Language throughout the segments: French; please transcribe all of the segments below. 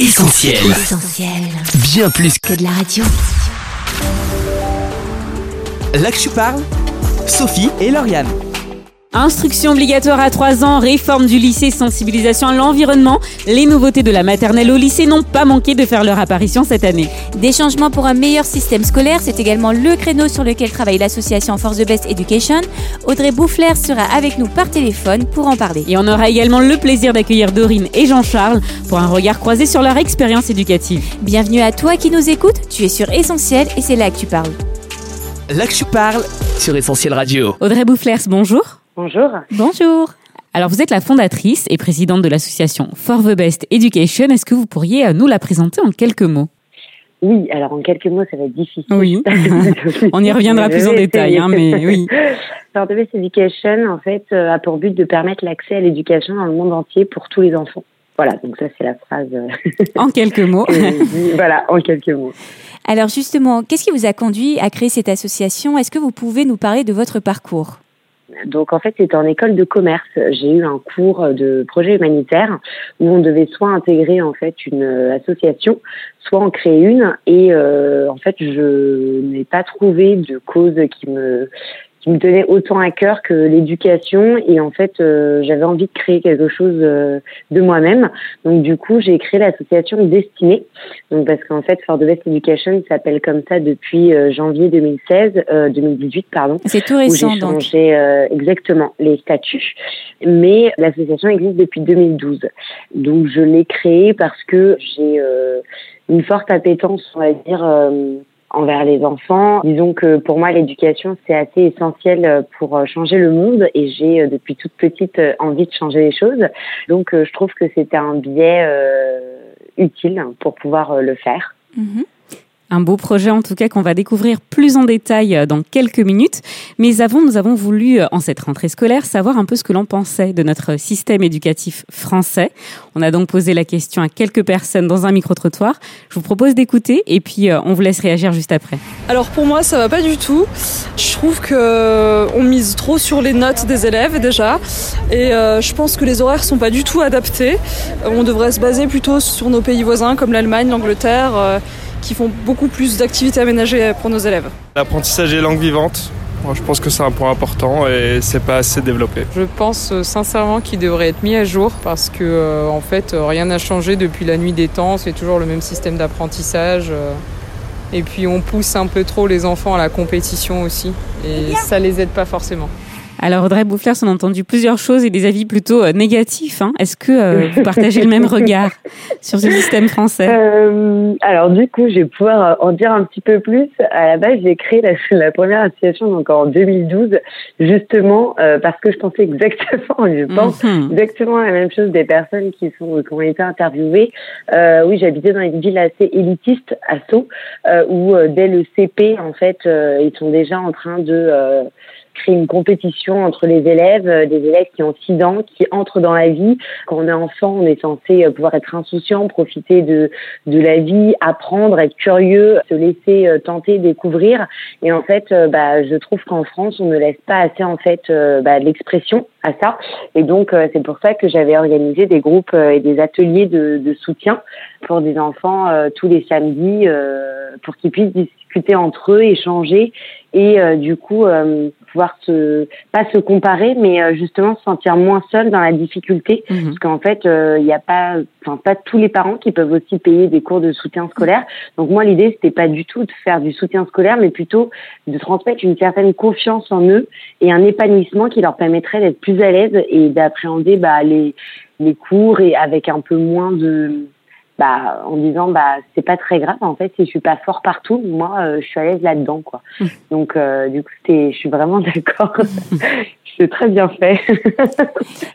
Essentiel. Essentiel. Bien plus que Que de la radio. là que je parle, Sophie et Lauriane. Instruction obligatoire à 3 ans, réforme du lycée, sensibilisation à l'environnement. Les nouveautés de la maternelle au lycée n'ont pas manqué de faire leur apparition cette année. Des changements pour un meilleur système scolaire, c'est également le créneau sur lequel travaille l'association Force the Best Education. Audrey Bouffler sera avec nous par téléphone pour en parler. Et on aura également le plaisir d'accueillir Dorine et Jean-Charles pour un regard croisé sur leur expérience éducative. Bienvenue à toi qui nous écoutes, tu es sur Essentiel et c'est là que tu parles. Là que je parle sur Essentiel Radio. Audrey Boufflers, bonjour. Bonjour. Bonjour. Alors vous êtes la fondatrice et présidente de l'association For the Best Education. Est-ce que vous pourriez euh, nous la présenter en quelques mots? Oui, alors en quelques mots, ça va être difficile. Oui. On y reviendra plus en détail, hein, mais oui. For the Best Education, en fait, euh, a pour but de permettre l'accès à l'éducation dans le monde entier pour tous les enfants. Voilà, donc ça c'est la phrase. euh, En quelques mots. voilà, en quelques mots. Alors justement, qu'est-ce qui vous a conduit à créer cette association? Est-ce que vous pouvez nous parler de votre parcours? Donc en fait, c'était en école de commerce. J'ai eu un cours de projet humanitaire où on devait soit intégrer en fait une euh, association, soit en créer une. Et euh, en fait, je n'ai pas trouvé de cause qui me qui me tenait autant à cœur que l'éducation et en fait euh, j'avais envie de créer quelque chose euh, de moi-même donc du coup j'ai créé l'association Destinée donc parce qu'en fait For the Best Education s'appelle comme ça depuis euh, janvier 2016 euh, 2018 pardon C'est tout où récent j'ai donc. changé euh, exactement les statuts. Mais l'association existe depuis 2012. Donc je l'ai créée parce que j'ai euh, une forte appétence, on va dire, euh, envers les enfants. Disons que pour moi, l'éducation, c'est assez essentiel euh, pour euh, changer le monde et j'ai euh, depuis toute petite envie de changer les choses. Donc je trouve que c'était un biais utile pour pouvoir le faire. Mhm. Un beau projet en tout cas qu'on va découvrir plus en détail euh, dans quelques minutes. Mais avant, nous avons voulu, euh, en cette rentrée scolaire, savoir un peu ce que l'on pensait de notre système éducatif français. On a donc posé la question à quelques personnes dans un micro-trottoir. Je vous propose d'écouter et puis euh, on vous laisse réagir juste après. Alors pour moi, ça va pas du tout. Je trouve que euh, on mise trop sur les notes des élèves déjà, et euh, je pense que les horaires sont pas du tout adaptés. Euh, On devrait se baser plutôt sur nos pays voisins comme l'Allemagne, l'Angleterre, euh, qui font beaucoup plus d'activités aménagées pour nos élèves. L'apprentissage des langues vivantes, moi, je pense que c'est un point important et c'est pas assez développé. Je pense euh, sincèrement qu'il devrait être mis à jour parce que euh, en fait euh, rien n'a changé depuis la nuit des temps, c'est toujours le même système d'apprentissage euh, et puis on pousse un peu trop les enfants à la compétition aussi et ça les aide pas forcément. Alors Audrey Boufflers, on a entendu plusieurs choses et des avis plutôt euh, négatifs. hein. Est-ce que euh, vous partagez le même regard sur ce système français? Euh, alors du coup, je vais pouvoir euh, en dire un petit peu plus. À la base, j'ai créé la, la première association donc en 2012, justement euh, parce que je pensais exactement, je pense Mhm. exactement la même chose des personnes qui sont qui ont été interviewées. Euh, oui, j'habitais dans une ville assez élitiste, à Sceaux, euh, où euh, dès le CP, en fait, euh, ils sont déjà en train de euh, créer une compétition entre les élèves, euh, des élèves qui ont 6 ans, qui entrent dans la vie. Quand on est enfant, on est censé euh, pouvoir être insouciant, profiter de, de la vie, apprendre, être curieux, se laisser euh, tenter, découvrir. Et en fait, bah, je trouve qu'en France, on ne laisse pas assez en fait bah, l'expression à ça. Et donc, c'est pour ça que j'avais organisé des groupes et des ateliers de, de soutien pour des enfants tous les samedis, pour qu'ils puissent discuter entre eux, échanger et euh, du coup euh, pouvoir se pas se comparer, mais euh, justement se sentir moins seul dans la difficulté, Mhm. parce qu'en fait, euh, il n'y a pas, enfin pas tous les parents qui peuvent aussi payer des cours de soutien scolaire. Donc moi, l'idée c'était pas du tout de faire du soutien scolaire, mais plutôt de transmettre une certaine confiance en eux et un épanouissement qui leur permettrait d'être plus à l'aise et d'appréhender bah, les les cours et avec un peu moins de bah en disant bah c'est pas très grave en fait si je suis pas fort partout moi euh, je suis à l'aise là-dedans quoi donc euh, du coup je suis vraiment d'accord c'est très bien fait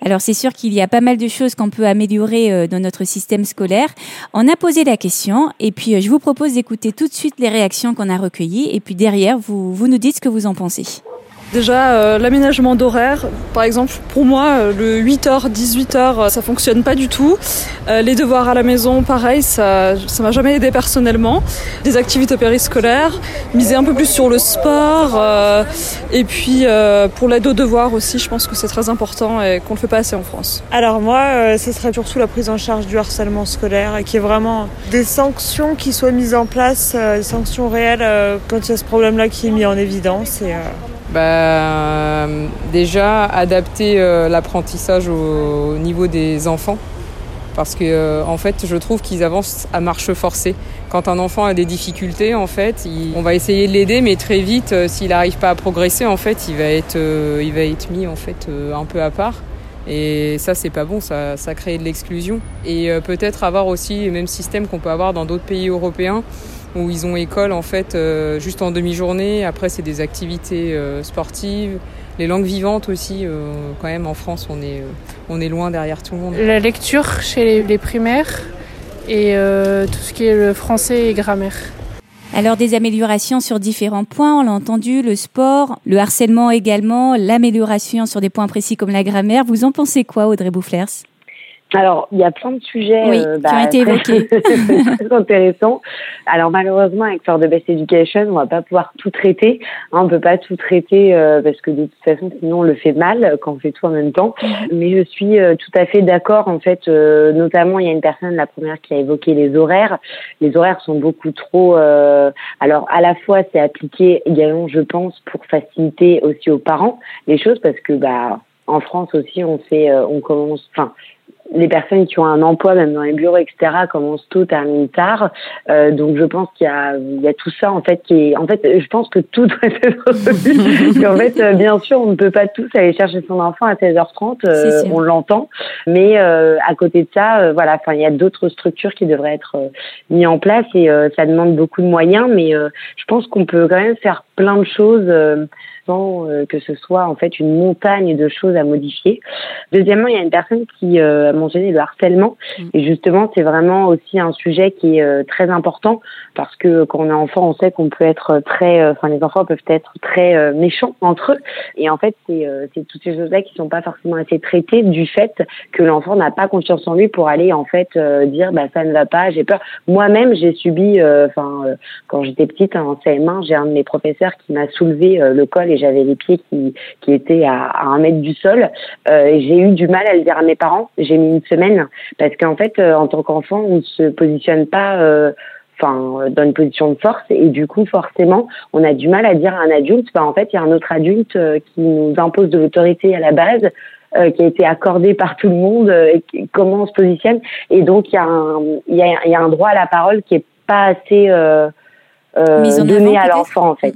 Alors c'est sûr qu'il y a pas mal de choses qu'on peut améliorer euh, dans notre système scolaire. On a posé la question et puis je vous propose d'écouter tout de suite les réactions qu'on a recueillies et puis derrière vous, vous nous dites ce que vous en pensez. Déjà, euh, l'aménagement d'horaire, par exemple, pour moi, euh, le 8h, 18h, ça fonctionne pas du tout. Euh, les devoirs à la maison, pareil, ça ça m'a jamais aidé personnellement. Des activités périscolaires, miser un peu plus sur le sport. euh, et puis, euh, pour l'aide aux devoirs aussi, je pense que c'est très important et qu'on le fait pas assez en France. Alors moi, euh, ce serait surtout la prise en charge du harcèlement scolaire et qui est vraiment des sanctions qui soient mises en place, euh, des sanctions réelles euh, quand il y a ce problème-là qui est mis en évidence. Euh, Bah, déjà, adapter euh, l'apprentissage au, au niveau des enfants. Parce que, euh, en fait, je trouve qu'ils avancent à marche forcée. Quand un enfant a des difficultés, en fait, on va essayer de l'aider, mais très vite, euh, s'il n'arrive pas à progresser, en fait, il va être, il va être mis en fait un peu à part. Et ça, c'est pas bon, ça, ça crée de l'exclusion. Et peut-être avoir aussi le même système qu'on peut avoir dans d'autres pays européens, où ils ont école en fait euh, juste en demi-journée. Après, c'est des activités euh, sportives, les langues vivantes aussi. euh, quand même, en France, on est, euh, on est loin derrière tout le monde. La lecture chez les, les primaires et euh, tout ce qui est le français et grammaire. Alors des améliorations sur différents points, on l'a entendu, le sport, le harcèlement également, l'amélioration sur des points précis comme la grammaire. Vous en pensez quoi, Audrey Boufflers Alors, il y a plein de sujets Oui, euh, qui ont été évoqués. très intéressants. Alors, malheureusement, avec For the Best Education, on va pas pouvoir tout traiter. Hein, on peut pas tout traiter euh, parce que de toute façon, sinon, on le fait mal euh, quand on fait tout en même temps. Mais je suis euh, tout à fait d'accord. En fait, notamment, il y a une personne, la première, qui a évoqué les horaires. Les horaires sont beaucoup trop. alors, à la fois, c'est appliqué également, je pense, pour faciliter aussi aux parents les choses parce que, bah, en France aussi, on fait, on commence, enfin, les personnes qui ont un emploi, même dans les bureaux, etc., commencent tôt, terminent tard. Euh, donc, je pense qu'il y a, il y a tout ça, en fait, qui est, en fait, je pense que tout doit être résolu. en fait, euh, bien sûr, on ne peut pas tous aller chercher son enfant à 16h30, euh, on l'entend. Mais, euh, à côté de ça, euh, voilà, enfin, il y a d'autres structures qui devraient être mises en place et euh, ça demande beaucoup de moyens, mais euh, je pense qu'on peut quand même faire plein de choses euh, sans euh, que ce soit, en fait, une montagne de choses à modifier. Deuxièmement, il y a une personne qui euh, a mentionné le harcèlement. Et justement, c'est vraiment aussi un sujet qui est euh, très important parce que quand on est enfant, on sait qu'on peut être très, euh, enfin, les enfants peuvent être très euh, méchants entre eux. Et en fait, c'est euh, c'est toutes ces choses-là qui sont pas forcément assez traitées du fait que l'enfant n'a pas confiance en lui pour aller en fait euh, dire bah ça ne va pas, j'ai peur. Moi-même, j'ai subi, euh, enfin, euh, quand j'étais petite en CM1, j'ai un de mes professeurs qui m'a soulevé euh, le col et j'avais les pieds qui qui étaient à, à un mètre du sol. Euh, et j'ai eu du mal à le dire à mes parents. J'ai mis une semaine parce qu'en fait, euh, en tant qu'enfant, on ne se positionne pas. euh, Enfin, euh, dans une position de force et du coup forcément on a du mal à dire à un adulte bah en fait il y a un autre adulte euh, qui nous impose de l'autorité à la base qui a été accordé par tout le monde et comment on se positionne et donc il y a un y a, y a un droit à la parole qui est pas assez euh, euh, Mise en donné avant, à l'enfant en fait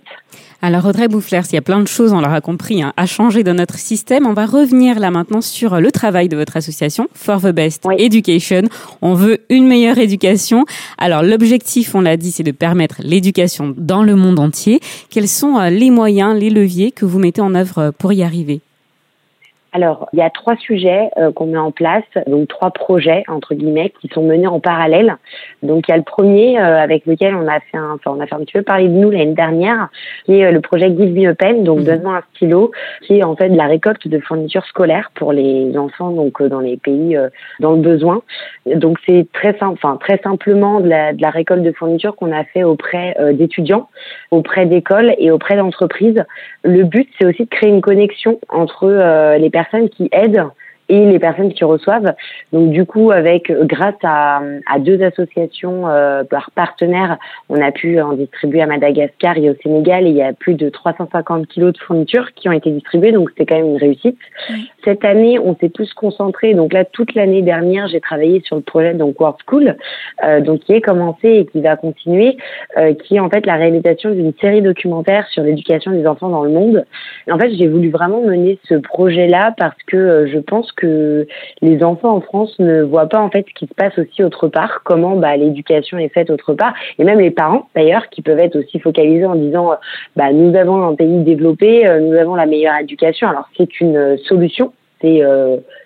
Alors Audrey Boufflers, il y a plein de choses, on l'aura compris, hein, à changer dans notre système. On va revenir là maintenant sur le travail de votre association, For the Best Oui. Education. On veut une meilleure éducation. Alors l'objectif, on l'a dit, c'est de permettre l'éducation dans le monde entier. Quels sont euh, les moyens, les leviers que vous mettez en œuvre euh, pour y arriver? Alors, il y a trois sujets euh, qu'on met en place, donc trois projets entre guillemets qui sont menés en parallèle. Donc, il y a le premier euh, avec lequel on a fait un, enfin, on a fait un petit peu parler de nous l'année dernière, qui est euh, le projet Give Me a Pen, donc Mhm. donne-moi un stylo, qui est en fait de la récolte de fournitures scolaires pour les enfants donc euh, dans les pays euh, dans le besoin. Donc, c'est très simple, enfin très simplement de la, de la récolte de fournitures qu'on a fait auprès euh, d'étudiants, auprès d'écoles et auprès d'entreprises. Le but, c'est aussi de créer une connexion entre euh, les personnes qui aident et les personnes qui reçoivent. Donc du coup, avec grâce à, à deux associations euh, par partenaires, on a pu en distribuer à Madagascar et au Sénégal. Et il y a plus de 350 kilos de fournitures qui ont été distribuées, donc c'était quand même une réussite. Cette année, on s'est plus concentré. Donc là, toute l'année dernière, j'ai travaillé sur le projet donc World School, euh, donc qui est commencé et qui va continuer, euh, qui est en fait la réalisation d'une série documentaire sur l'éducation des enfants dans le monde. Et en fait, j'ai voulu vraiment mener ce projet-là parce que euh, je pense que les enfants en France ne voient pas en fait ce qui se passe aussi autre part, comment bah, l'éducation est faite autre part, et même les parents d'ailleurs qui peuvent être aussi focalisés en disant euh, bah, nous avons un pays développé, euh, nous avons la meilleure éducation. Alors c'est une euh, solution c'est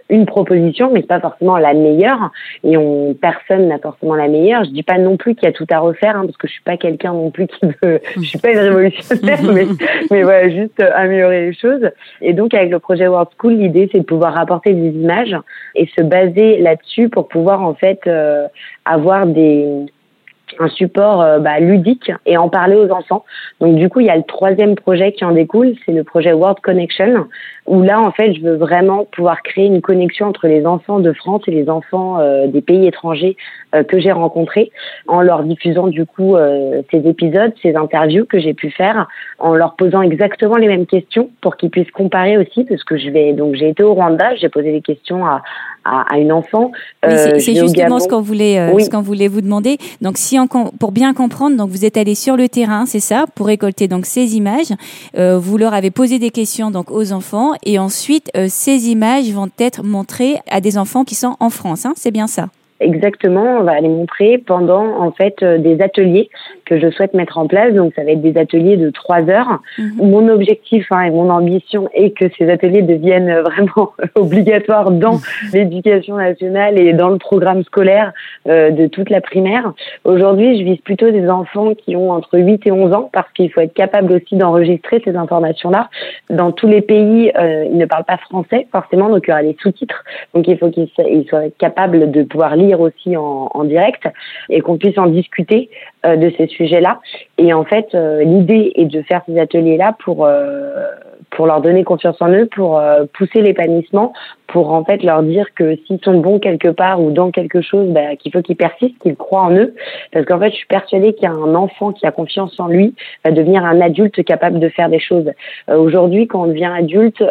une proposition, mais pas forcément la meilleure. Et on, personne n'a forcément la meilleure. Je dis pas non plus qu'il y a tout à refaire, hein, parce que je suis pas quelqu'un non plus qui veut. Je suis pas une révolutionnaire, mais, mais voilà, juste améliorer les choses. Et donc avec le projet World School, l'idée c'est de pouvoir apporter des images et se baser là-dessus pour pouvoir en fait euh, avoir des un support euh, bah, ludique et en parler aux enfants. Donc du coup, il y a le troisième projet qui en découle, c'est le projet World Connection, où là, en fait, je veux vraiment pouvoir créer une connexion entre les enfants de France et les enfants euh, des pays étrangers euh, que j'ai rencontrés, en leur diffusant du coup ces épisodes, ces interviews que j'ai pu faire, en leur posant exactement les mêmes questions pour qu'ils puissent comparer aussi, parce que je vais donc j'ai été au Rwanda, j'ai posé des questions à, à, une enfant. c'est justement ce qu'on voulait, ce qu'on voulait vous demander. Donc si pour bien comprendre, donc vous êtes allé sur le terrain, c'est ça, pour récolter donc ces images. Euh, vous leur avez posé des questions donc aux enfants et ensuite euh, ces images vont être montrées à des enfants qui sont en France. Hein, c'est bien ça. Exactement, on va les montrer pendant en fait euh, des ateliers que je souhaite mettre en place. Donc ça va être des ateliers de trois heures. Mhm. Mon objectif hein, et mon ambition est que ces ateliers deviennent vraiment obligatoires dans mhm. l'éducation nationale et dans le programme scolaire euh, de toute la primaire. Aujourd'hui, je vise plutôt des enfants qui ont entre 8 et 11 ans parce qu'il faut être capable aussi d'enregistrer ces informations-là. Dans tous les pays, euh, ils ne parlent pas français forcément, donc il y aura des sous-titres. Donc il faut qu'ils soient capables de pouvoir lire aussi en, direct et qu'on puisse en discuter euh, de ces sujets-là. Et en fait, euh, l'idée est de faire ces ateliers-là pour euh, pour leur donner confiance en eux, pour pousser l'épanouissement, pour en fait leur dire que s'ils sont bons quelque part ou dans quelque chose, bah, qu'il faut qu'ils persistent, qu'ils croient en eux. Parce qu'en fait, je suis persuadée qu'il y a un enfant qui a confiance en lui va devenir un adulte capable de faire des choses. Aujourd'hui, quand on devient adulte,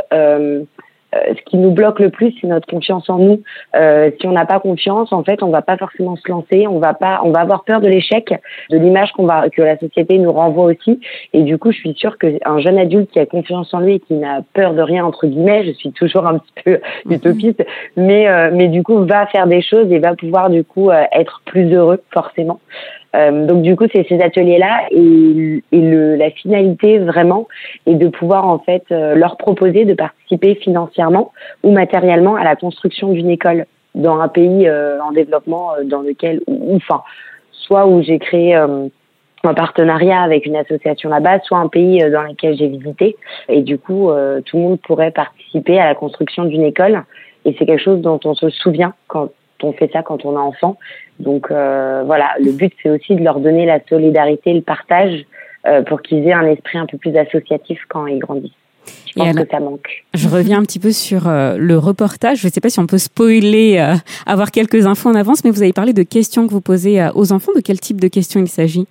ce qui nous bloque le plus, c'est notre confiance en nous. Euh, si on n'a pas confiance, en fait, on va pas forcément se lancer. On va pas, on va avoir peur de l'échec, de l'image qu'on va, que la société nous renvoie aussi. Et du coup, je suis sûre qu'un jeune adulte qui a confiance en lui et qui n'a peur de rien entre guillemets, je suis toujours un petit peu mhm. utopiste, mais euh, mais du coup va faire des choses et va pouvoir du coup euh, être plus heureux forcément. Euh, donc du coup, c'est ces ateliers-là et, et le, la finalité vraiment est de pouvoir en fait euh, leur proposer de participer financièrement ou matériellement à la construction d'une école dans un pays euh, en développement dans lequel, enfin, soit où j'ai créé un partenariat avec une association là-bas, soit un pays dans lequel j'ai visité. Et du coup, tout le monde pourrait participer à la construction d'une école. Et c'est quelque chose dont on se souvient quand on fait ça quand on est enfant. Donc euh, voilà, le but c'est aussi de leur donner la solidarité, le partage euh, pour qu'ils aient un esprit un peu plus associatif quand ils grandissent. Je pense que ça manque. Je reviens un petit peu sur euh, le reportage. Je ne sais pas si on peut spoiler, avoir quelques infos en avance, mais vous avez parlé de questions que vous posez aux enfants. De quel type de questions il s'agit?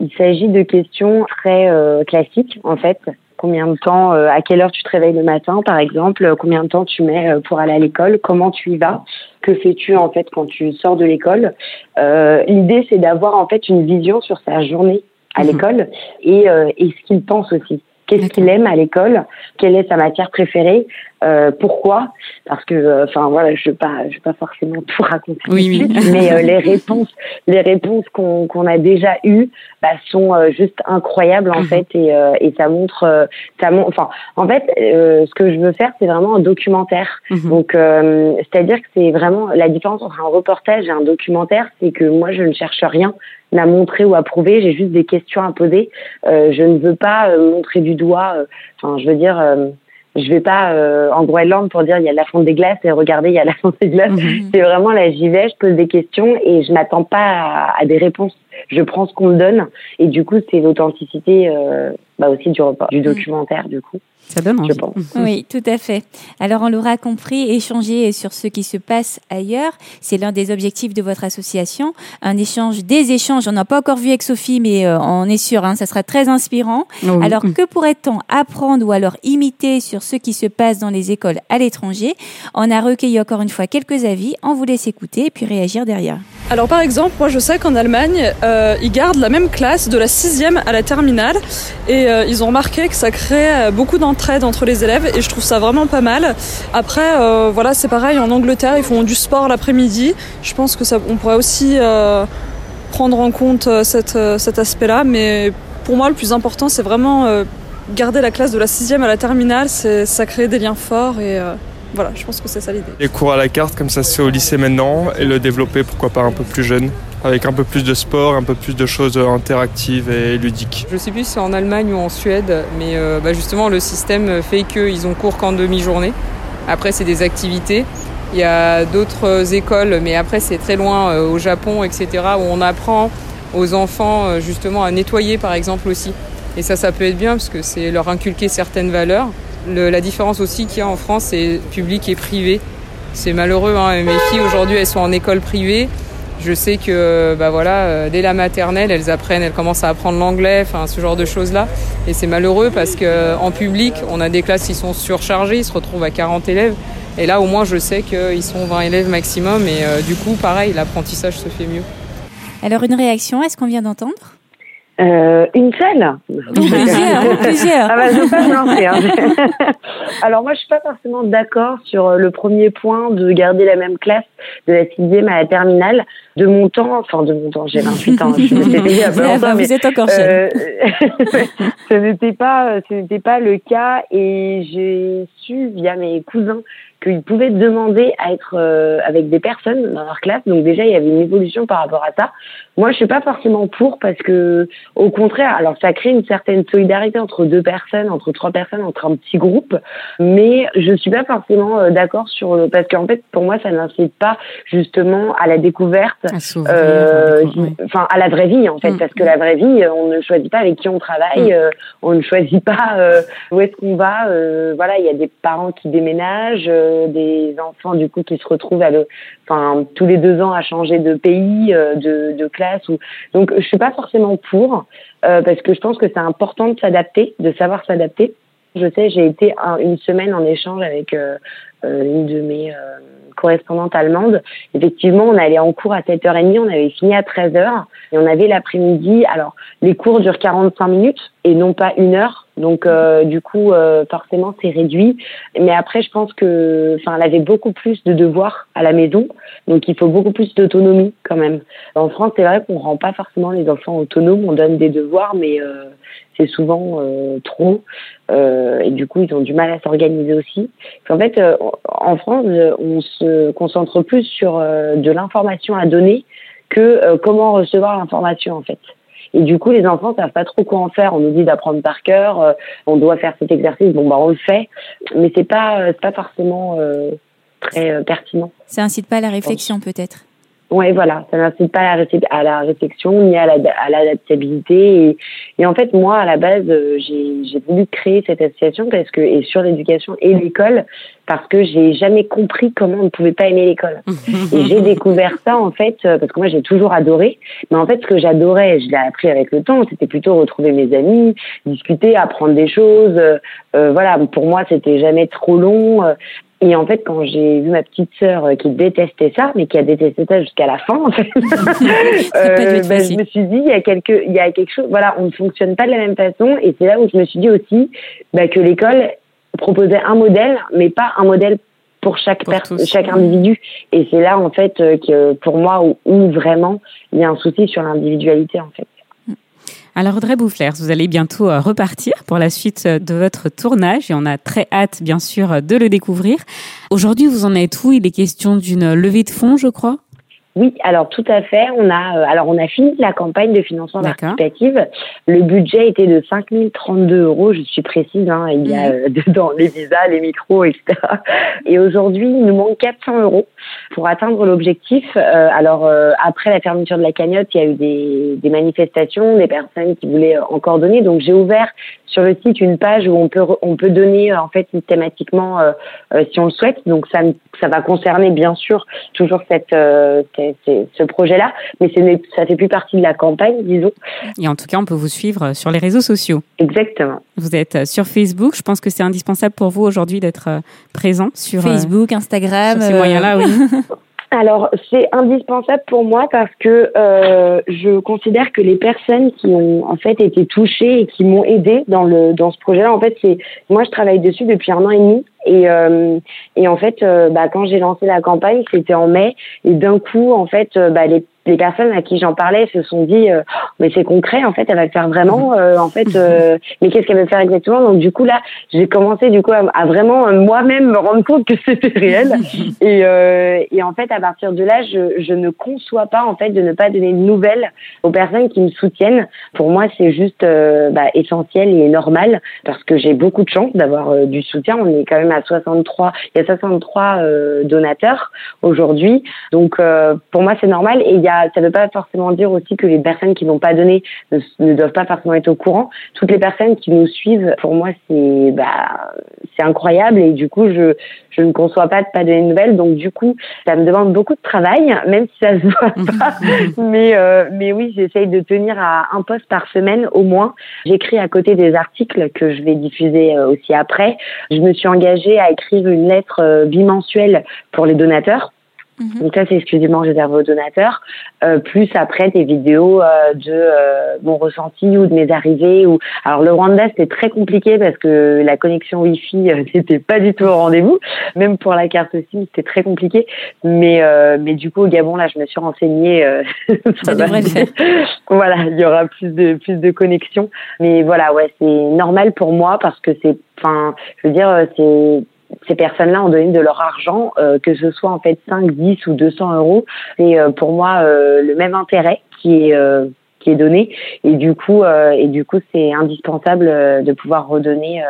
Il s'agit de questions très classiques, en fait, combien de temps, à quelle heure tu te réveilles le matin, par exemple, combien de temps tu mets pour aller à l'école, comment tu y vas, que fais-tu en fait quand tu sors de l'école euh, L'idée c'est d'avoir en fait une vision sur sa journée à mhm. l'école et, euh, et ce qu'il pense aussi. Qu'est-ce qu'il aime à l'école Quelle est sa matière préférée euh, Pourquoi Parce que, euh, enfin voilà, je ne vais pas, je vais pas forcément tout raconter, oui, mais euh, les réponses, les réponses qu'on qu'on a déjà eues bah, sont euh, juste incroyables en mhm. fait, et, et ça montre, ça montre, enfin, en fait, ce que je veux faire, c'est vraiment un documentaire. Mhm. Donc, c'est-à-dire que c'est vraiment la différence entre un reportage et un documentaire, c'est que moi, je ne cherche rien à montrer ou à prouver, j'ai juste des questions à poser. Euh, je ne veux pas euh, montrer du doigt. Euh, enfin, je veux dire, euh, je vais pas en Groenland pour dire il y a la fonte des glaces et regardez il y a la fonte des glaces. Mhm. C'est vraiment là j'y vais, je pose des questions et je m'attends pas à, des réponses. Je prends ce qu'on me donne et du coup c'est l'authenticité bah aussi du, du mhm. documentaire du coup. Ça donne envie. Oui, tout à fait. Alors, on l'aura compris, échanger sur ce qui se passe ailleurs, c'est l'un des objectifs de votre association. Un échange, des échanges, on n'a pas encore vu avec Sophie, mais euh, on est sûr, hein, ça sera très inspirant. Alors, que pourrait-on apprendre ou alors imiter sur ce qui se passe dans les écoles à l'étranger? On a recueilli encore une fois quelques avis, on vous laisse écouter et puis réagir derrière. Alors, par exemple, moi, je sais qu'en Allemagne, euh, ils gardent la même classe de la sixième à la terminale et euh, ils ont remarqué que ça crée beaucoup d'entraide entre les élèves et je trouve ça vraiment pas mal. Après, euh, voilà, c'est pareil en Angleterre, ils font du sport l'après-midi. Je pense que ça, on pourrait aussi euh, prendre en compte euh, cet aspect-là, mais pour moi, le plus important, c'est vraiment garder la classe de la sixième à la terminale, ça crée des liens forts et voilà, je pense que c'est ça l'idée. Les cours à la carte, comme ça se fait au lycée maintenant, et le développer pourquoi pas un peu plus jeune, avec un peu plus de sport, un peu plus de choses interactives et ludiques. Je sais plus si c'est en Allemagne ou en Suède, mais euh, bah, justement le système fait qu'ils ont cours qu'en demi-journée. Après, c'est des activités. Il y a d'autres écoles, mais après, c'est très loin euh, au Japon, etc., où on apprend aux enfants euh, justement à nettoyer, par exemple, aussi. Et ça, ça peut être bien parce que c'est leur inculquer certaines valeurs la différence aussi qu'il y a en France, c'est public et privé. C'est malheureux, hein. mes filles aujourd'hui, elles sont en école privée. Je sais que bah voilà, euh, dès la maternelle, elles apprennent, elles commencent à apprendre l'anglais, enfin ce genre de choses-là. Et c'est malheureux parce qu'en public, on a des classes qui sont surchargées, ils se retrouvent à 40 élèves. Et là, au moins, je sais qu'ils sont 20 élèves maximum. Et euh, du coup, pareil, l'apprentissage se fait mieux. Alors, une réaction à ce qu'on vient d'entendre? Euh, une seule Plusieurs, plusieurs. Ah bah, je veux pas me lancer. Hein. Alors moi, je suis pas forcément d'accord sur euh, le premier point de garder la même classe de la sixième à la terminale. De mon temps, enfin de mon temps, j'ai 28 ans, je suis payée à ah bah, Vous êtes encore jeune. Euh, ce n'était pas, ce n'était pas le cas et j'ai su via mes cousins qu'ils pouvaient demander à être euh, avec des personnes dans leur classe. Donc déjà, il y avait une évolution par rapport à ça. Moi, je suis pas forcément pour parce que, au contraire, alors ça crée une certaine solidarité entre deux personnes, entre trois personnes, entre un petit groupe. Mais je suis pas forcément euh, d'accord sur le parce qu'en fait, pour moi, ça n'incite pas justement à la découverte, euh, enfin à la vraie vie en fait, mm. parce que la vraie vie, on ne choisit pas avec qui on travaille, mm. on ne choisit pas où est-ce qu'on va. voilà, il y a des parents qui déménagent des enfants du coup qui se retrouvent à le, enfin tous les deux ans à changer de pays, euh, de, de ou donc je suis pas forcément pour euh, parce que je pense que c'est important de s'adapter, de savoir s'adapter. Je sais, j'ai été une semaine en échange avec euh, une de mes correspondantes allemandes. Effectivement, on allait en cours à 7h30, on avait fini à 13h et on avait l'après-midi. Alors, les cours durent 45 minutes et non pas une heure. Donc euh, du coup, euh, forcément, c'est réduit. Mais après, je pense que, enfin, elle avait beaucoup plus de devoirs à la maison, donc il faut beaucoup plus d'autonomie quand même. En France, c'est vrai qu'on rend pas forcément les enfants autonomes. On donne des devoirs, mais euh, c'est souvent trop. et du coup, ils ont du mal à s'organiser aussi. En fait, en France, on se concentre plus sur de l'information à donner que comment recevoir l'information en fait. Et du coup, les enfants savent pas trop quoi en faire. On nous dit d'apprendre par cœur, euh, on doit faire cet exercice, bon bah on le fait, mais c'est pas euh, pas forcément euh, très pertinent. Ça incite pas à la réflexion peut-être. Oui, voilà, ça n'incite pas à la, à la, réflexion ni à l'adaptabilité. La, et, et, en fait, moi, à la base, euh, j'ai voulu créer cette association parce que et sur l'éducation et l'école parce que j'ai jamais compris comment on ne pouvait pas aimer l'école. et j'ai découvert ça en fait euh, parce que moi j'ai toujours adoré, mais en fait ce que j'adorais, je l'ai appris avec le temps, c'était plutôt retrouver mes amis, discuter, apprendre des choses. Euh, voilà, pour moi c'était jamais trop long. Et en fait, quand j'ai vu ma petite sœur euh, qui détestait ça, mais qui a détesté ça jusqu'à la fin, en fait, euh, ben, je me suis dit, il y a quelque, il y a quelque chose, voilà, on ne fonctionne pas de la même façon. Et c'est là où je me suis dit aussi bah, que l'école proposait un modèle, mais pas un modèle pour chaque personne, chaque individu. Et c'est là, en fait, euh, que pour moi, où, où vraiment il y a un souci sur l'individualité, en fait. Alors Audrey Boufflers, vous allez bientôt euh, repartir pour la suite euh, de votre tournage et on a très hâte bien sûr de le découvrir. Aujourd'hui, vous en êtes où? Il est question d'une levée de fonds, je crois? Oui, alors tout à fait. On a euh, alors on a fini la campagne de financement participatif. Le budget était de 5 032 euros, je suis précise. Hein, il y a mhm. euh, dedans les visas, les micros, etc. Et aujourd'hui, il nous manque 400 euros pour atteindre l'objectif. Euh, alors après la fermeture de la cagnotte, il y a eu des, des manifestations, des personnes qui voulaient encore donner. Donc j'ai ouvert sur le site une page où on peut on peut donner en fait systématiquement si on le souhaite. Donc ça ça va concerner bien sûr toujours cette ce projet-là, mais ça fait plus partie de la campagne, disons. Et en tout cas, on peut vous suivre sur les réseaux sociaux. Exactement. Vous êtes euh, sur Facebook. Je pense que c'est indispensable pour vous aujourd'hui d'être euh, présent sur euh, Facebook, Instagram. ces moyens-là, oui. Alors, c'est indispensable pour moi parce que euh, je considère que les personnes qui ont en fait été touchées et qui m'ont aidé dans le dans ce projet-là, en fait, c'est moi je travaille dessus depuis un an et demi Et, euh, et en fait, euh, bah, quand j'ai lancé la campagne, c'était en mai. Et d'un coup, en fait, euh, bah, les les personnes à qui j'en parlais se sont dit euh, mais c'est concret en fait elle va le faire vraiment euh, en fait euh, mais qu'est-ce qu'elle veut faire exactement? Donc du coup là j'ai commencé du coup à, à vraiment moi-même me rendre compte que c'était réel. Et, euh, et en fait à partir de là je, je ne conçois pas en fait de ne pas donner de nouvelles aux personnes qui me soutiennent. Pour moi c'est juste bah, essentiel et normal parce que j'ai beaucoup de chance d'avoir du soutien. On est quand même à 63 il y a 63 euh, donateurs aujourd'hui. Donc euh, pour moi c'est normal. Et il y a ça ne veut pas forcément dire aussi que les personnes qui n'ont pas donné ne, ne, doivent pas forcément être au courant. Toutes les personnes qui nous suivent, pour moi, c'est bah, c'est incroyable. Et du coup, je je ne conçois pas de pas donner de nouvelles. Donc du coup, ça me demande beaucoup de travail, même si ça se voit pas. mais euh, mais oui, j'essaye de tenir à un poste par semaine au moins. J'écris à côté des articles que je vais diffuser euh, aussi après. Je me suis engagée à écrire une lettre euh, bimensuelle pour les donateurs donc ça, c'est exclusivement réservé aux donateurs. Euh, plus après des vidéos euh, de euh, mon ressenti ou de mes arrivées. Ou alors le Rwanda, c'était très compliqué parce que la connexion Wi-Fi euh, n'était pas du tout au rendez-vous. Même pour la carte SIM, c'était très compliqué. Mais euh, mais du coup au Gabon, là, je me suis renseignée. euh, Ça devrait le faire. voilà, il y aura plus de plus de connexion. Mais voilà, ouais, c'est normal pour moi parce que c'est, enfin, je veux dire, c'est ces personnes-là ont donné de leur argent, euh, que ce soit en fait 5, 10 ou 200 euros, c'est euh, pour moi euh, le même intérêt qui est qui est donné. Et du coup et du coup c'est indispensable de pouvoir redonner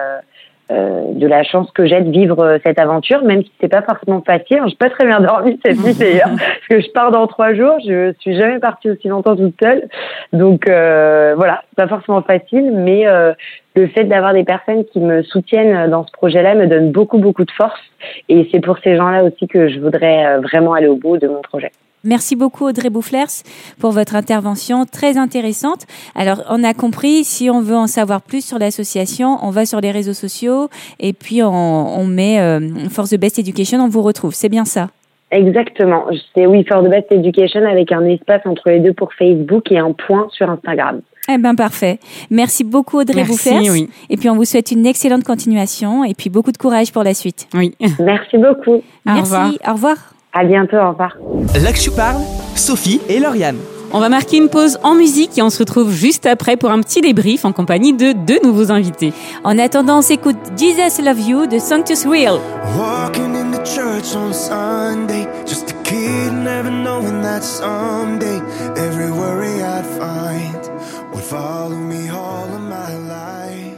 euh, de la chance que j'ai de vivre euh, cette aventure, même si c'est pas forcément facile. Je pas très bien dormi cette nuit d'ailleurs, parce que je pars dans trois jours. Je suis jamais partie aussi longtemps toute seule, donc euh, voilà, c'est pas forcément facile, mais euh, le fait d'avoir des personnes qui me soutiennent dans ce projet-là me donne beaucoup beaucoup de force, et c'est pour ces gens-là aussi que je voudrais vraiment aller au bout de mon projet. Merci beaucoup Audrey Boufflers pour votre intervention très intéressante. Alors on a compris, si on veut en savoir plus sur l'association, on va sur les réseaux sociaux et puis on, on met euh, Force the Best Education, on vous retrouve. C'est bien ça? Exactement. C'est oui, For the Best Education avec un espace entre les deux pour Facebook et un point sur Instagram. Eh ben parfait. Merci beaucoup Audrey Merci, Boufflers. oui. Et puis on vous souhaite une excellente continuation et puis beaucoup de courage pour la suite. Oui. Merci beaucoup. Merci. revoir. Au revoir. À bientôt. Au revoir. Là que je parle, Sophie et Lauriane. On va marquer une pause en musique et on se retrouve juste après pour un petit débrief en compagnie de deux nouveaux invités. En attendant, on s'écoute Jesus Love You de Sanctus Real. Walking in the church on Sunday, just a kid, never knowing that someday every worry I'd find would follow me all of my life.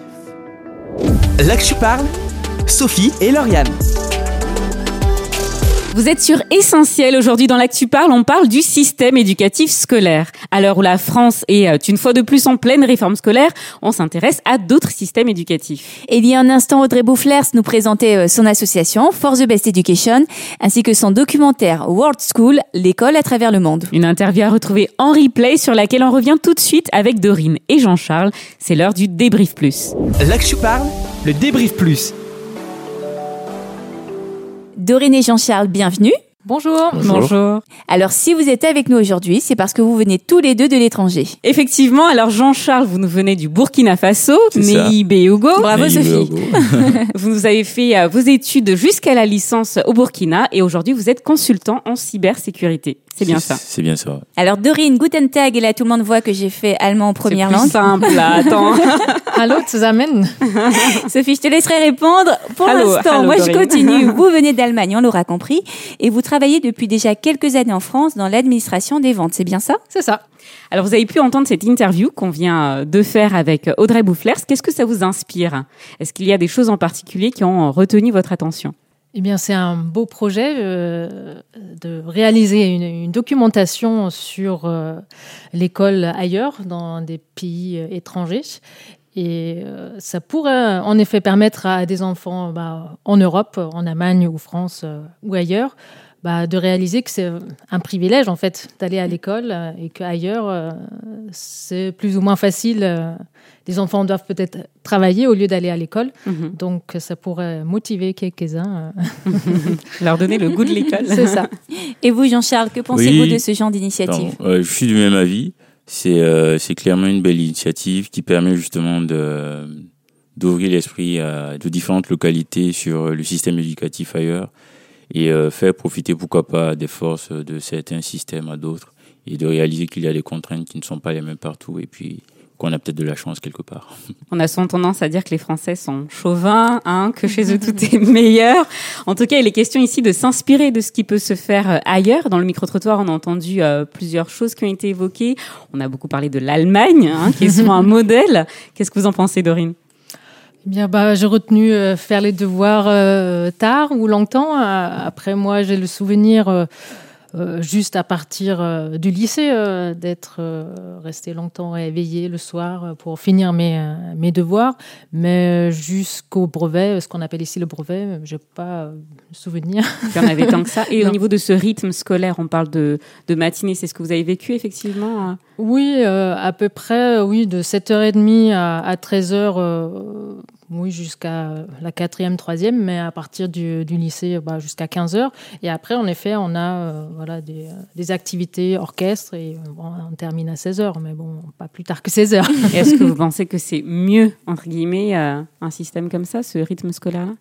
Là que je parle, Sophie et Lauriane. Vous êtes sur Essentiel. Aujourd'hui, dans l'Actu Parle, on parle du système éducatif scolaire. À l'heure où la France est euh, une fois de plus en pleine réforme scolaire, on s'intéresse à d'autres systèmes éducatifs. Et il y a un instant, Audrey Boufflers nous présentait euh, son association, For the Best Education, ainsi que son documentaire World School, l'école à travers le monde. Une interview à retrouver en replay sur laquelle on revient tout de suite avec Dorine et Jean-Charles. C'est l'heure du débrief plus. Je parle, le débrief plus. Dorine et Jean-Charles, bienvenue. Bonjour. Bonjour. Alors, si vous êtes avec nous aujourd'hui, c'est parce que vous venez tous les deux de l'étranger. Effectivement, alors Jean-Charles, vous nous venez du Burkina Faso. Meïbe Hugo. Bravo, Sophie. Hugo. Vous nous avez fait euh, vos études jusqu'à la licence au Burkina et aujourd'hui vous êtes consultant en cybersécurité. C'est bien ça. C'est bien ça. Alors, Dorine, Guten Tag, et là, tout le monde voit que j'ai fait allemand en première C'est plus langue. simple là, attends. Hallo zusammen. Sophie, je te laisserai répondre. Pour Allô, l'instant, allô, moi, je continue. Vous venez d'Allemagne, on l'aura compris. Et vous travaillez depuis déjà quelques années en France dans l'administration des ventes. C'est bien ça? C'est ça. Alors vous avez pu entendre cette interview qu'on vient euh, de faire avec Audrey Boufflers. Qu'est-ce que ça vous inspire? Est-ce qu'il y a des choses en particulier qui ont retenu votre attention? Eh bien, c'est un beau projet euh, de réaliser une, documentation sur euh, l'école ailleurs, dans des pays euh, étrangers. Et ça pourrait en effet permettre à des enfants bah, en Europe, en Allemagne ou France ou ailleurs, bah, de réaliser que c'est un privilège en fait d'aller à l'école et qu'ailleurs c'est plus ou moins facile. Les enfants doivent peut-être travailler au lieu d'aller à l'école. Mhm. Donc, ça pourrait motiver quelques-uns. euh. Leur donner le goût de l'école. C'est ça. Et vous, Jean-Charles, que pensez-vous Oui. de ce genre d'initiative euh, je suis du même avis. C'est euh, c'est clairement une belle initiative qui permet justement de d'ouvrir l'esprit à de différentes localités sur le système éducatif ailleurs et euh, faire profiter pourquoi pas des forces de certains systèmes à d'autres et de réaliser qu'il y a des contraintes qui ne sont pas les mêmes partout et puis qu'on a peut-être de la chance quelque part. On a souvent tendance à dire que les Français sont chauvins, hein, que chez eux tout est meilleur. En tout cas, il est question ici de s'inspirer de ce qui peut se faire euh, ailleurs. Dans le micro-trottoir, on a entendu euh, plusieurs choses qui ont été évoquées. On a beaucoup parlé de l'Allemagne, hein, qui est souvent un modèle. Qu'est-ce que vous en pensez, Dorine? Eh bien, bah, j'ai retenu euh, faire les devoirs tard ou longtemps. après, moi, j'ai le souvenir euh, juste à partir euh, du lycée, euh, d'être resté longtemps réveillé le soir pour finir mes, mes devoirs. Mais jusqu'au brevet, ce qu'on appelle ici le brevet, je n'ai pas souvenir. Il y en avait tant que ça. Et au niveau de ce rythme scolaire, on parle de, de matinée, c'est ce que vous avez vécu effectivement hein? Oui, à peu près, oui, de 7h30 à, à 13h oui, jusqu'à la quatrième, troisième, mais à partir du, lycée bah, jusqu'à 15 heures. Et après, en effet, on a euh, voilà, des, des, activités orchestre et on termine à 16 heures, mais bon, pas plus tard que 16 heures. Est-ce que vous pensez que c'est mieux, entre guillemets, euh, un système comme ça, ce rythme scolaire-là?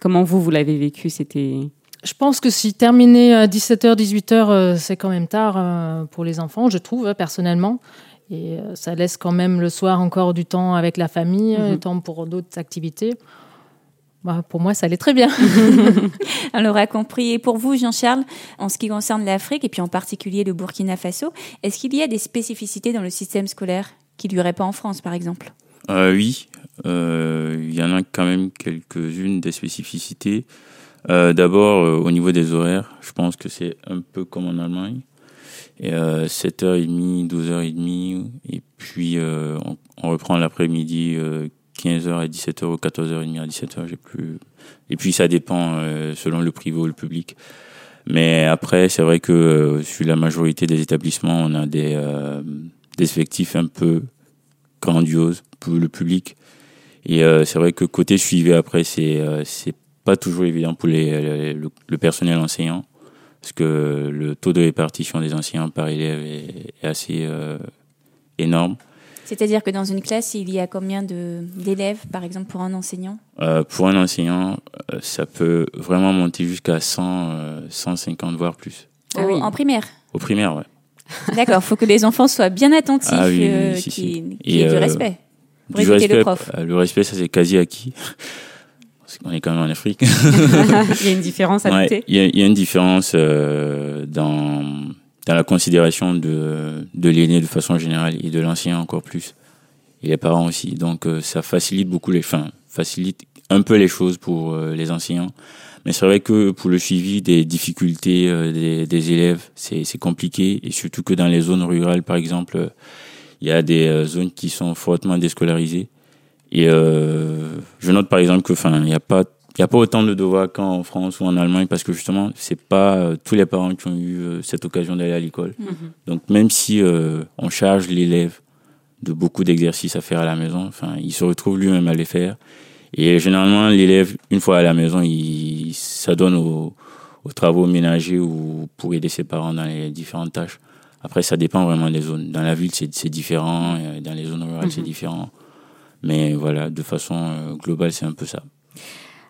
Comment vous, vous l'avez vécu? C'était je pense que si terminer à 17h, 18h, c'est quand même tard euh, pour les enfants, je trouve, hein, personnellement. Et euh, ça laisse quand même le soir encore du temps avec la famille, du mhm. temps pour d'autres activités. Bah, pour moi, ça allait très bien. On l'aura compris. Et pour vous, Jean-Charles, en ce qui concerne l'Afrique, et puis en particulier le Burkina Faso, est-ce qu'il y a des spécificités dans le système scolaire qu'il n'y aurait pas en France, par exemple? Euh, Oui, euh, il y en a quand même quelques-unes des spécificités. D'abord, au niveau des horaires, je pense que c'est un peu comme en Allemagne. Et 7h30, 12h30, et puis euh, on, reprend l'après-midi 15h euh, à 17h ou 14h30 à 17h, j'ai plus. Et puis ça dépend euh, selon le privé ou le public. Mais après, c'est vrai que sur la majorité des établissements, on a des, des effectifs un peu grandioses pour le public. Et c'est vrai que côté suivi après, c'est c'est pas toujours évident pour les, le personnel enseignant parce que le taux de répartition des enseignants par élève est, assez euh, énorme. C'est-à-dire que dans une classe, il y a combien d'élèves, par exemple, pour un enseignant? Euh, Pour un enseignant, euh, ça peut vraiment monter jusqu'à 100, 150, voire plus. Ah oui. En primaire? Au primaire, oui. D'accord, il faut que les enfants soient bien attentifs, ah oui, qu'il y ait du respect. Pour du respect, le prof. Le respect, ça c'est quasi acquis. On est quand même en Afrique. il y a une différence à noter. il, y a, une différence euh, dans, dans la considération de, de l'aîné de façon générale et de l'ancien encore plus. Et les parents aussi. Donc euh, ça facilite beaucoup les, enfin, facilite un peu les choses pour euh, les enseignants. Mais c'est vrai que pour le suivi des difficultés des, des, élèves, c'est compliqué. Et surtout que dans les zones rurales, par exemple, il y a des zones qui sont fortement déscolarisées. Et euh, je note par exemple que, enfin, il n'y a pas il n'y a pas autant de devoirs qu'en France ou en Allemagne parce que justement, c'est pas euh, tous les parents qui ont eu euh, cette occasion d'aller à l'école. Mhm. Donc même si on charge l'élève de beaucoup d'exercices à faire à la maison, enfin, il se retrouve lui-même à les faire. Et généralement, l'élève, une fois à la maison, il s'adonne aux, aux travaux ménagers ou pour aider ses parents dans les différentes tâches. Après, ça dépend vraiment des zones. Dans la ville, c'est différent. Dans les zones rurales, c'est mhm. différent. Mais voilà, de façon euh, globale, c'est un peu ça.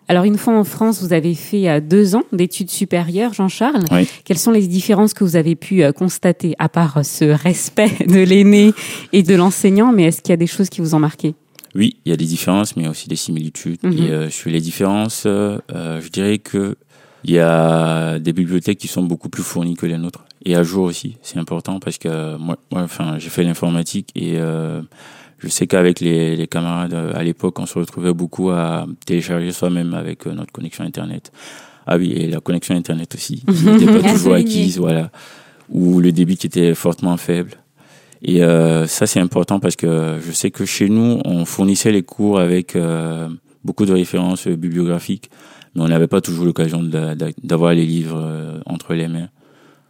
Alors, une fois en France, vous avez fait euh, deux ans d'études supérieures, Jean-Charles. Quelles sont les différences que vous avez pu euh, constater, à part ce respect de l'aîné et de l'enseignant, mais est-ce qu'il y a des choses qui vous ont marqué? Oui, il y a des différences, mais il y a aussi des similitudes. Mhm. Et sur les différences, je dirais que il y a des bibliothèques qui sont beaucoup plus fournies que les nôtres et à jour aussi. C'est important parce que moi, enfin, j'ai fait l'informatique et je sais qu'avec les, les, camarades euh, à l'époque, on se retrouvait beaucoup à télécharger soi-même avec euh, notre connexion Internet. Ah oui, et la connexion Internet aussi, qui n'était pas toujours acquise, voilà. Ou le débit qui était fortement faible. Et euh, ça, c'est important parce que je sais que chez nous, on fournissait les cours avec euh, beaucoup de références bibliographiques, mais on n'avait pas toujours l'occasion d'avoir les livres entre les mains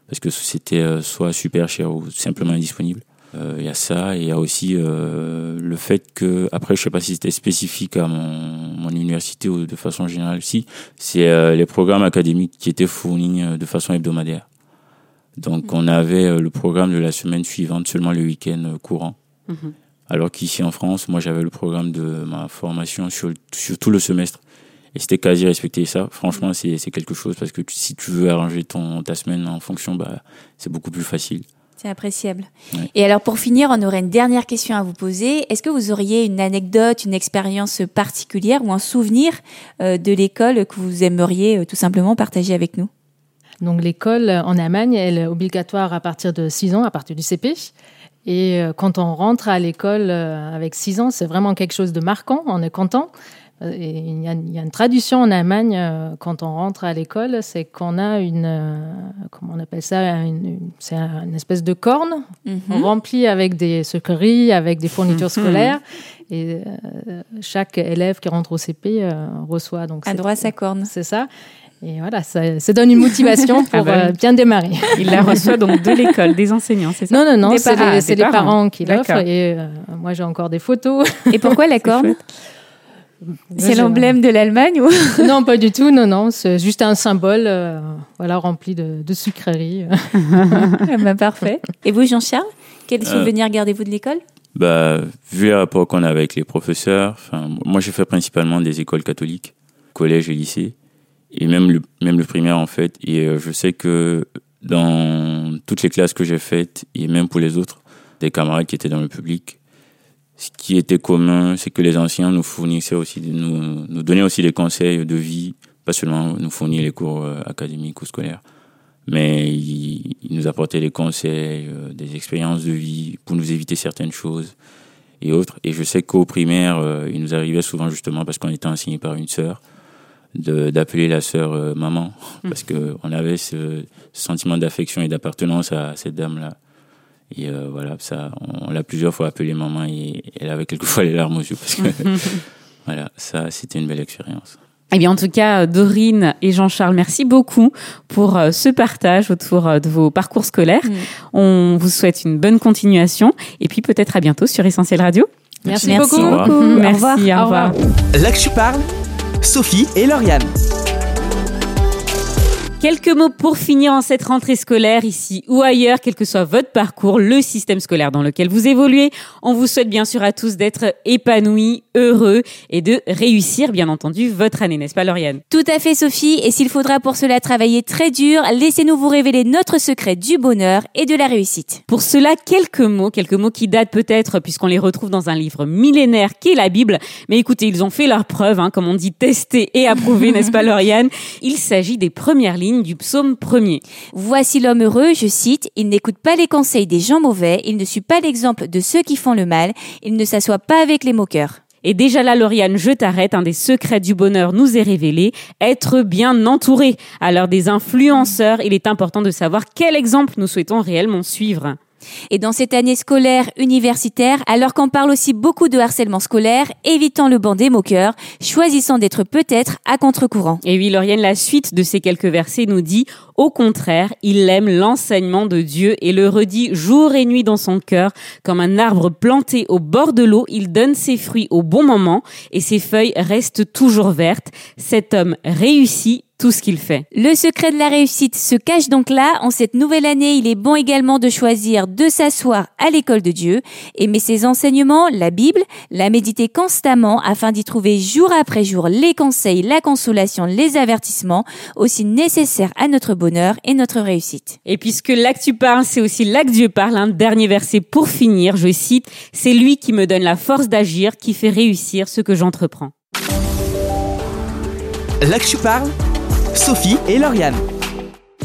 parce que c'était soit super cher ou simplement indisponible. Il euh, y a ça et il y a aussi euh, le fait que après je sais pas si c'était spécifique à mon, mon université ou de façon générale si c'est euh, les programmes académiques qui étaient fournis de façon hebdomadaire donc mm. on avait le programme de la semaine suivante seulement le week-end courant mm-hmm. Alors qu'ici en France, moi j'avais le programme de ma formation sur, sur tout le semestre. Et c'était quasi respecté ça. Franchement, c'est quelque chose parce que tu- si tu veux arranger ton, ta semaine en fonction, bah, c'est beaucoup plus facile. C'est appréciable. Ouais. Et alors pour finir, on aurait une dernière question à vous poser. Est-ce que vous auriez une anecdote, une expérience particulière ou un souvenir euh, de l'école que vous aimeriez euh, tout simplement partager avec nous? Donc l'école euh, en Allemagne, elle est obligatoire à partir de 6 ans, à partir du CP. Et quand on rentre à l'école avec 6 ans, c'est vraiment quelque chose de marquant, on est content. Il, y a, il y a une tradition en Allemagne, euh, quand on rentre à l'école, c'est qu'on a une, euh, comment on appelle ça, c'est un- une espèce de corne Mhm. remplie avec des sucreries, avec des fournitures scolaires. Et euh, chaque élève qui rentre au CP euh, reçoit donc A cette- droit à sa corne. C'est ça. Et voilà, ça, ça donne une motivation pour Ah bah euh, bien démarrer. Il la reçoit donc de l'école, des enseignants, c'est ça Non, non, non, c'est parents. les, Ah, les parents qui l'offrent. Et moi, j'ai encore des photos. Et pourquoi la corne C'est l'emblème de l'Allemagne ou? Non, pas du tout. Non, non, c'est juste un symbole euh, voilà, rempli de, de sucreries. Ah bah, Parfait. Et vous, Jean-Charles Quel Euh, souvenir gardez-vous de l'école? Bah, vu les rapports qu'on a avec les professeurs, moi j'ai fait principalement des écoles catholiques, collège et lycée, et même le, même le primaire en fait. Et euh, je sais que dans toutes les classes que j'ai faites, et même pour les autres, des camarades qui étaient dans le public, ce qui était commun, c'est que les anciens nous fournissaient aussi, nous, nous donnaient aussi des conseils de vie, pas seulement nous fournir les cours euh, académiques ou scolaires, mais ils, ils nous apportaient des conseils, euh, des expériences de vie pour nous éviter certaines choses et autres. Et je sais qu'au primaire, euh, il nous arrivait souvent justement parce qu'on était enseigné par une sœur d'appeler la sœur euh, maman parce que on avait ce, ce sentiment d'affection et d'appartenance à cette dame là. Et euh, voilà, ça, on, on l'a plusieurs fois appelée maman et elle avait quelquefois les larmes aux yeux parce que voilà, ça, c'était une belle expérience. Eh bien, en tout cas, Dorine et Jean-Charles, merci beaucoup pour euh, ce partage autour euh, de vos parcours scolaires. Mm. On vous souhaite une bonne continuation et puis peut-être à bientôt sur Essentiel Radio. Merci, Merci beaucoup. Au revoir. Merci, Au revoir. au revoir. Là que tu parles, Sophie et Lauriane. Quelques mots pour finir en cette rentrée scolaire, ici ou ailleurs, quel que soit votre parcours, le système scolaire dans lequel vous évoluez. On vous souhaite bien sûr à tous d'être épanouis, heureux et de réussir, bien entendu, votre année, n'est-ce pas, Lauriane? Tout à fait, Sophie. Et s'il faudra pour cela travailler très dur, laissez-nous vous révéler notre secret du bonheur et de la réussite. Pour cela, quelques mots, quelques mots qui datent peut-être puisqu'on les retrouve dans un livre millénaire qu'est la Bible. Mais écoutez, ils ont fait leur preuve, hein, comme on dit, testé et approuvé, n'est-ce pas, Lauriane? Il s'agit des premières lignes du psaume premier. Voici l'homme heureux, je cite, il n'écoute pas les conseils des gens mauvais, il ne suit pas l'exemple de ceux qui font le mal, il ne s'assoit pas avec les moqueurs. Et déjà là, Lauriane, je t'arrête. Un des secrets du bonheur nous est révélé. Être bien entouré. À l'heure des influenceurs, il est important de savoir quel exemple nous souhaitons réellement suivre. Et dans cette année scolaire universitaire, alors qu'on parle aussi beaucoup de harcèlement scolaire, évitant le banc des moqueurs, choisissant d'être peut-être à contre-courant. Et oui, Lauriane, la suite de ces quelques versets nous dit, au contraire, il aime l'enseignement de Dieu et le redit jour et nuit dans son cœur. Comme un arbre planté au bord de l'eau, il donne ses fruits au bon moment et ses feuilles restent toujours vertes. Cet homme réussit tout ce qu'il fait. Le secret de la réussite se cache donc là. En cette nouvelle année, il est bon également de choisir de s'asseoir à l'école de Dieu, aimer ses enseignements, la Bible, la méditer constamment afin d'y trouver jour après jour les conseils, la consolation, les avertissements, aussi nécessaires à notre bonheur et notre réussite. Et puisque là que tu parles, c'est aussi là que Dieu parle. Un dernier verset pour finir, je cite, C'est lui qui me donne la force d'agir, qui fait réussir ce que j'entreprends. Là que tu parles, Sophie et Lauriane.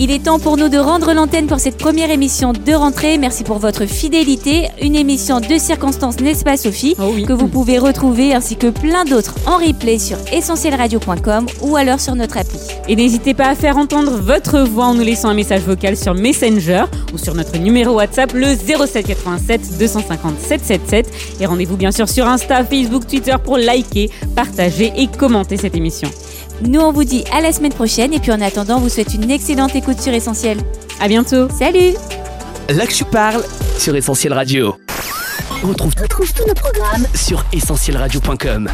Il est temps pour nous de rendre l'antenne pour cette première émission de rentrée. Merci pour votre fidélité. Une émission de circonstances, n'est-ce pas Sophie Oh oui. Que vous pouvez retrouver ainsi que plein d'autres en replay sur essentielradio.com ou alors sur notre appli. Et n'hésitez pas à faire entendre votre voix en nous laissant un message vocal sur Messenger ou sur notre numéro WhatsApp le 0787 250 777. Et rendez-vous bien sûr sur Insta, Facebook, Twitter pour liker, partager et commenter cette émission. Nous, on vous dit à la semaine prochaine et puis en attendant, on vous souhaite une excellente écoute sur Essentiel. À bientôt. Salut Là que tu parles sur Essentiel Radio. On retrouve tous nos programmes sur essentielradio.com.